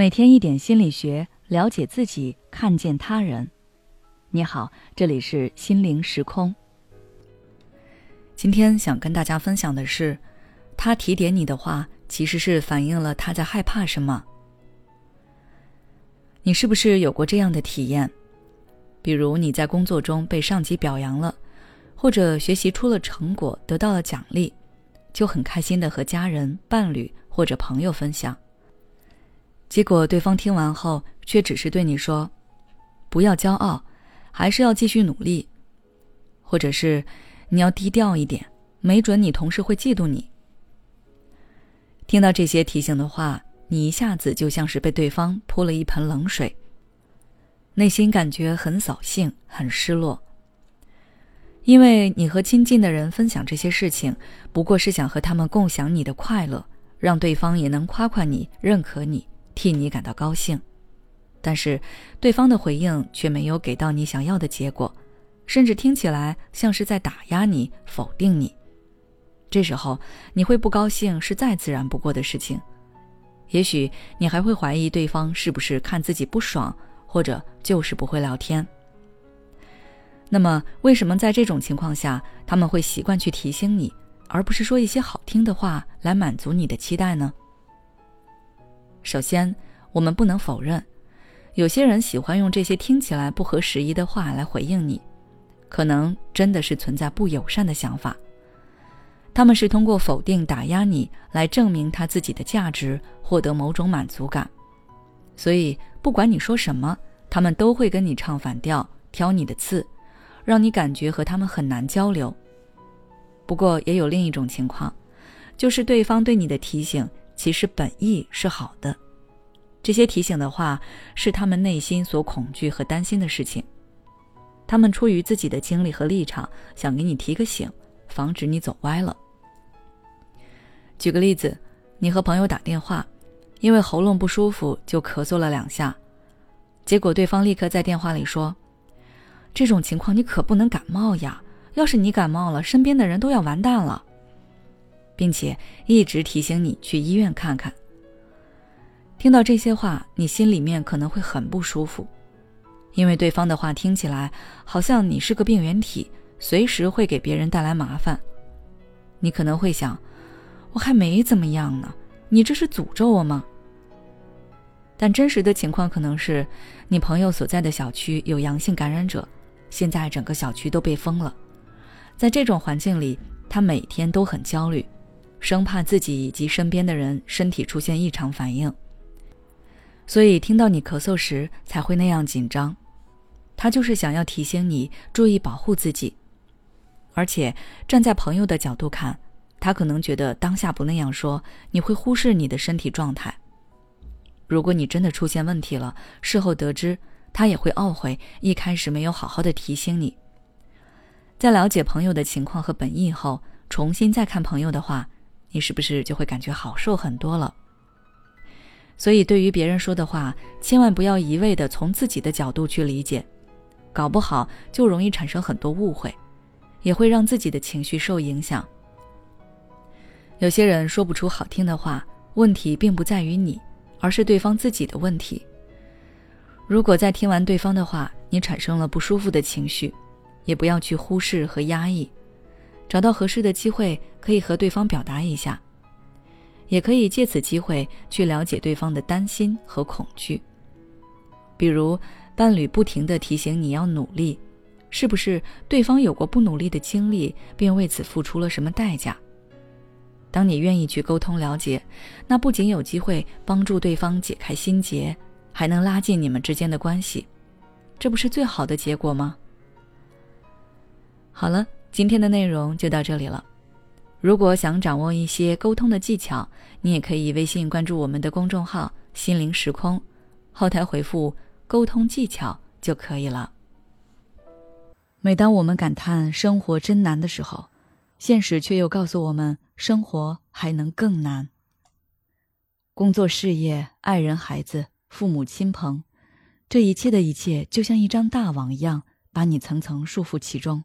每天一点心理学，了解自己，看见他人。你好，这里是心灵时空。今天想跟大家分享的是，他提点你的话，其实是反映了他在害怕什么。你是不是有过这样的体验？比如你在工作中被上级表扬了，或者学习出了成果，得到了奖励，就很开心的和家人、伴侣或者朋友分享。结果对方听完后，却只是对你说：“不要骄傲，还是要继续努力。”或者是你要低调一点，没准你同事会嫉妒你。听到这些提醒的话，你一下子就像是被对方泼了一盆冷水，内心感觉很扫兴、很失落。因为你和亲近的人分享这些事情，不过是想和他们共享你的快乐，让对方也能夸夸你、认可你。替你感到高兴，但是对方的回应却没有给到你想要的结果，甚至听起来像是在打压你、否定你。这时候你会不高兴是再自然不过的事情，也许你还会怀疑对方是不是看自己不爽，或者就是不会聊天。那么，为什么在这种情况下他们会习惯去提醒你，而不是说一些好听的话来满足你的期待呢？首先，我们不能否认，有些人喜欢用这些听起来不合时宜的话来回应你，可能真的是存在不友善的想法。他们是通过否定、打压你来证明他自己的价值，获得某种满足感。所以，不管你说什么，他们都会跟你唱反调，挑你的刺，让你感觉和他们很难交流。不过，也有另一种情况，就是对方对你的提醒。其实本意是好的，这些提醒的话是他们内心所恐惧和担心的事情，他们出于自己的经历和立场，想给你提个醒，防止你走歪了。举个例子，你和朋友打电话，因为喉咙不舒服就咳嗽了两下，结果对方立刻在电话里说：“这种情况你可不能感冒呀，要是你感冒了，身边的人都要完蛋了。”并且一直提醒你去医院看看。听到这些话，你心里面可能会很不舒服，因为对方的话听起来好像你是个病原体，随时会给别人带来麻烦。你可能会想，我还没怎么样呢，你这是诅咒我吗？但真实的情况可能是，你朋友所在的小区有阳性感染者，现在整个小区都被封了。在这种环境里，他每天都很焦虑。生怕自己以及身边的人身体出现异常反应，所以听到你咳嗽时才会那样紧张。他就是想要提醒你注意保护自己，而且站在朋友的角度看，他可能觉得当下不那样说，你会忽视你的身体状态。如果你真的出现问题了，事后得知，他也会懊悔一开始没有好好的提醒你。在了解朋友的情况和本意后，重新再看朋友的话。你是不是就会感觉好受很多了？所以，对于别人说的话，千万不要一味的从自己的角度去理解，搞不好就容易产生很多误会，也会让自己的情绪受影响。有些人说不出好听的话，问题并不在于你，而是对方自己的问题。如果在听完对方的话，你产生了不舒服的情绪，也不要去忽视和压抑。找到合适的机会，可以和对方表达一下，也可以借此机会去了解对方的担心和恐惧。比如，伴侣不停的提醒你要努力，是不是对方有过不努力的经历，并为此付出了什么代价？当你愿意去沟通了解，那不仅有机会帮助对方解开心结，还能拉近你们之间的关系，这不是最好的结果吗？好了。今天的内容就到这里了。如果想掌握一些沟通的技巧，你也可以微信关注我们的公众号“心灵时空”，后台回复“沟通技巧”就可以了。每当我们感叹生活真难的时候，现实却又告诉我们，生活还能更难。工作、事业、爱人、孩子、父母亲朋，这一切的一切，就像一张大网一样，把你层层束缚其中。